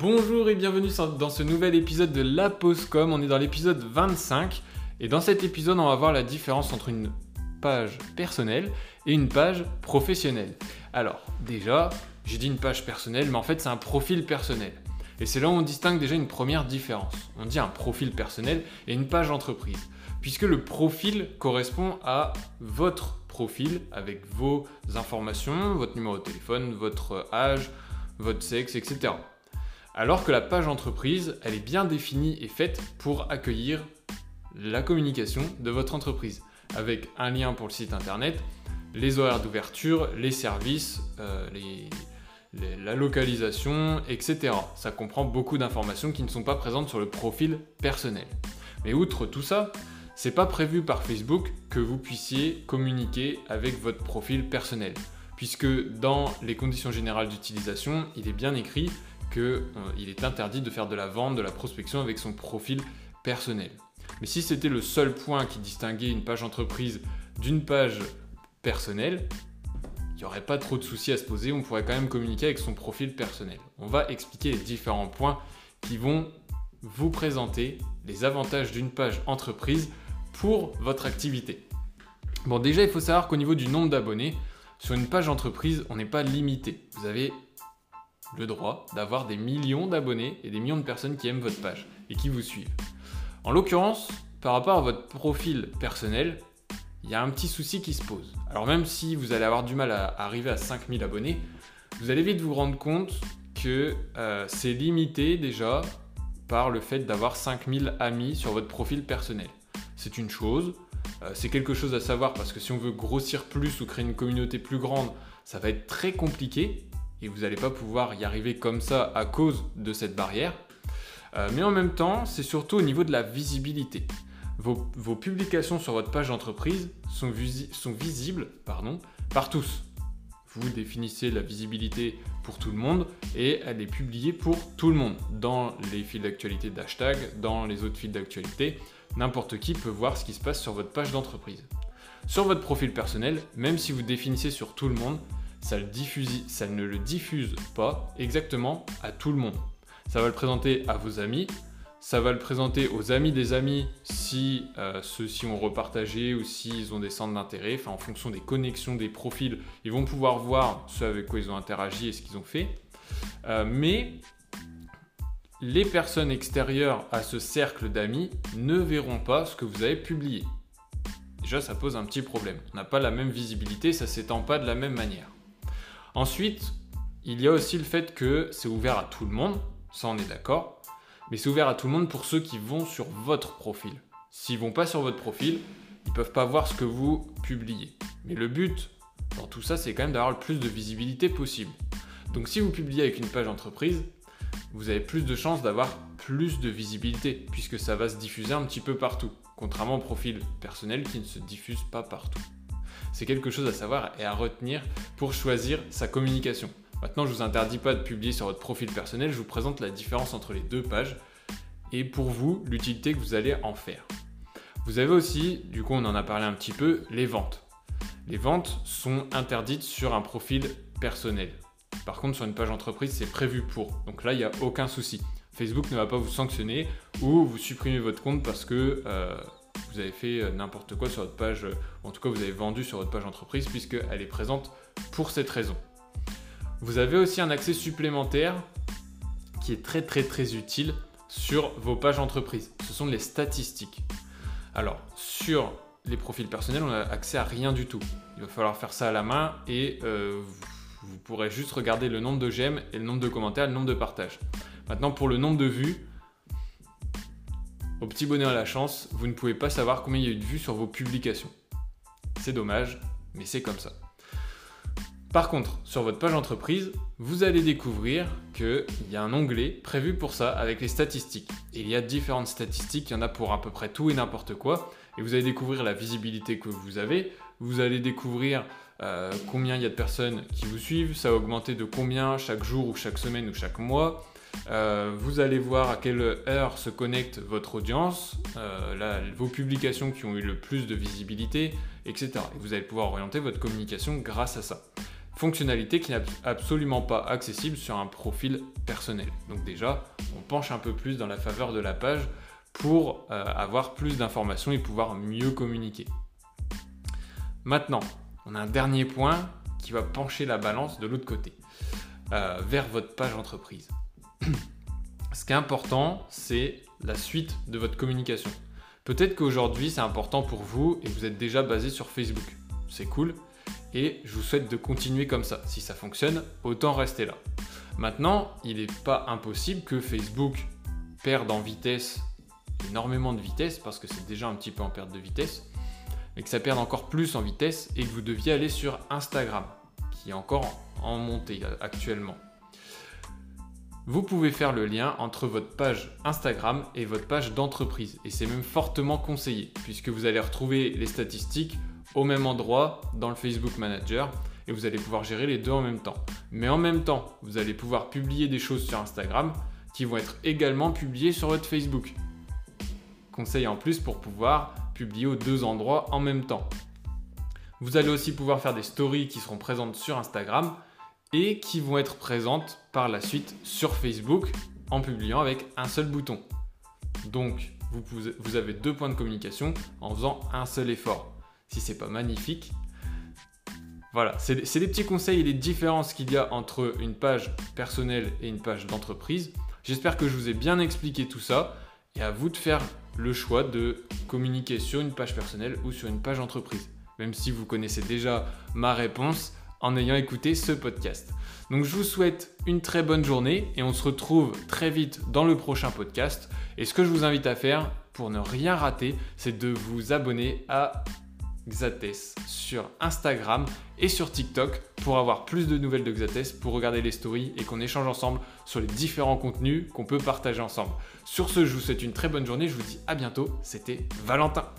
Bonjour et bienvenue dans ce nouvel épisode de La Postcom. On est dans l'épisode 25 et dans cet épisode, on va voir la différence entre une page personnelle et une page professionnelle. Alors, déjà, j'ai dit une page personnelle, mais en fait, c'est un profil personnel. Et c'est là où on distingue déjà une première différence. On dit un profil personnel et une page entreprise. Puisque le profil correspond à votre profil avec vos informations, votre numéro de téléphone, votre âge, votre sexe, etc. Alors que la page entreprise, elle est bien définie et faite pour accueillir la communication de votre entreprise, avec un lien pour le site internet, les horaires d'ouverture, les services, euh, la localisation, etc. Ça comprend beaucoup d'informations qui ne sont pas présentes sur le profil personnel. Mais outre tout ça, c'est pas prévu par Facebook que vous puissiez communiquer avec votre profil personnel, puisque dans les conditions générales d'utilisation, il est bien écrit qu'il euh, est interdit de faire de la vente, de la prospection avec son profil personnel. Mais si c'était le seul point qui distinguait une page entreprise d'une page personnelle, il n'y aurait pas trop de soucis à se poser, on pourrait quand même communiquer avec son profil personnel. On va expliquer les différents points qui vont vous présenter les avantages d'une page entreprise pour votre activité. Bon déjà il faut savoir qu'au niveau du nombre d'abonnés, sur une page entreprise, on n'est pas limité. Vous avez le droit d'avoir des millions d'abonnés et des millions de personnes qui aiment votre page et qui vous suivent. En l'occurrence, par rapport à votre profil personnel, il y a un petit souci qui se pose. Alors même si vous allez avoir du mal à arriver à 5000 abonnés, vous allez vite vous rendre compte que euh, c'est limité déjà par le fait d'avoir 5000 amis sur votre profil personnel. C'est une chose, euh, c'est quelque chose à savoir parce que si on veut grossir plus ou créer une communauté plus grande, ça va être très compliqué et vous n'allez pas pouvoir y arriver comme ça à cause de cette barrière. Euh, mais en même temps, c'est surtout au niveau de la visibilité. Vos, publications sur votre page d'entreprise sont, visibles par tous. Vous définissez la visibilité pour tout le monde et elle est publiée pour tout le monde. Dans les fils d'actualité d'hashtag, dans les autres fils d'actualité, n'importe qui peut voir ce qui se passe sur votre page d'entreprise. Sur votre profil personnel, même si vous définissez sur tout le monde, ça, ne le diffuse pas exactement à tout le monde. Ça va le présenter à vos amis, ça va le présenter aux amis des amis si euh, ceux-ci ont repartagé ou s'ils ont des centres d'intérêt, enfin en fonction des connexions, des profils, ils vont pouvoir voir ce avec quoi ils ont interagi et ce qu'ils ont fait. Euh, mais les personnes extérieures à ce cercle d'amis ne verront pas ce que vous avez publié. Déjà, ça pose un petit problème. On n'a pas la même visibilité, ça s'étend pas de la même manière. Ensuite, il y a aussi le fait que c'est ouvert à tout le monde, ça on est d'accord, mais c'est ouvert à tout le monde pour ceux qui vont sur votre profil. S'ils vont pas sur votre profil, ils peuvent pas voir ce que vous publiez. Mais le but dans tout ça, c'est quand même d'avoir le plus de visibilité possible. Donc si vous publiez avec une page entreprise, vous avez plus de chances d'avoir plus de visibilité, puisque ça va se diffuser un petit peu partout, contrairement au profil personnel qui ne se diffuse pas partout. C'est quelque chose à savoir et à retenir pour choisir sa communication. Maintenant, je ne vous interdis pas de publier sur votre profil personnel, je vous présente la différence entre les deux pages et pour vous, l'utilité que vous allez en faire. Vous avez aussi, du coup on en a parlé un petit peu, les ventes. Les ventes sont interdites sur un profil personnel. Par contre, sur une page entreprise, c'est prévu pour. Donc là, il n'y a aucun souci. Facebook ne va pas vous sanctionner ou vous supprimer votre compte parce que euh, vous avez fait euh, n'importe quoi sur votre page, euh, en tout cas vous avez vendu sur votre page entreprise puisqu'elle est présente pour cette raison. Vous avez aussi un accès supplémentaire qui est très très très utile sur vos pages entreprises. Ce sont les statistiques. Alors sur les profils personnels, on a accès à rien du tout. Il va falloir faire ça à la main et euh, vous pourrez juste regarder le nombre de j'aime et le nombre de commentaires, le nombre de partages. Maintenant pour le nombre de vues, au petit bonheur à la chance, vous ne pouvez pas savoir combien il y a eu de vues sur vos publications. C'est dommage, mais c'est comme ça. Par contre, sur votre page entreprise, vous allez découvrir qu'il y a un onglet prévu pour ça avec les statistiques. il y a différentes statistiques, il y en a pour à peu près tout et n'importe quoi. Et vous allez découvrir la visibilité que vous avez, vous allez découvrir euh, combien il y a de personnes qui vous suivent, ça va augmenter de combien chaque jour ou chaque semaine ou chaque mois. Euh, vous allez voir à quelle heure se connecte votre audience, euh, vos publications qui ont eu le plus de visibilité, etc. Et vous allez pouvoir orienter votre communication grâce à ça. Fonctionnalité qui n'est absolument pas accessible sur un profil personnel. Donc déjà, on penche un peu plus dans la faveur de la page pour euh, avoir plus d'informations et pouvoir mieux communiquer. Maintenant, on a un dernier point qui va pencher la balance de l'autre côté, vers votre page entreprise. Ce qui est important, c'est la suite de votre communication. Peut-être qu'aujourd'hui, c'est important pour vous et vous êtes déjà basé sur Facebook. C'est cool. Et je vous souhaite de continuer comme ça. Si ça fonctionne, autant rester là. Maintenant, il n'est pas impossible que Facebook perde en vitesse, énormément de vitesse, parce que c'est déjà un petit peu en perte de vitesse, mais que ça perde encore plus en vitesse et que vous deviez aller sur Instagram, qui est encore en montée actuellement. Vous pouvez faire le lien entre votre page Instagram et votre page d'entreprise. Et c'est même fortement conseillé, puisque vous allez retrouver les statistiques au même endroit dans le Facebook Manager et vous allez pouvoir gérer les deux en même temps. Mais en même temps, vous allez pouvoir publier des choses sur Instagram qui vont être également publiées sur votre Facebook. Conseil en plus pour pouvoir publier aux deux endroits en même temps. Vous allez aussi pouvoir faire des stories qui seront présentes sur Instagram et qui vont être présentes par la suite sur Facebook en publiant avec un seul bouton. Donc, vous, avez deux points de communication en faisant un seul effort. Si c'est pas magnifique, voilà, c'est des petits conseils et les différences qu'il y a entre une page personnelle et une page d'entreprise. J'espère que je vous ai bien expliqué tout ça et à vous de faire le choix de communiquer sur une page personnelle ou sur une page entreprise. Même si vous connaissez déjà ma réponse, en ayant écouté ce podcast. Donc je vous souhaite une très bonne journée et on se retrouve très vite dans le prochain podcast. Et ce que je vous invite à faire pour ne rien rater, c'est de vous abonner à Xates sur Instagram et sur TikTok pour avoir plus de nouvelles de Xates, pour regarder les stories et qu'on échange ensemble sur les différents contenus qu'on peut partager ensemble. Sur ce, je vous souhaite une très bonne journée, je vous dis à bientôt, c'était Valentin.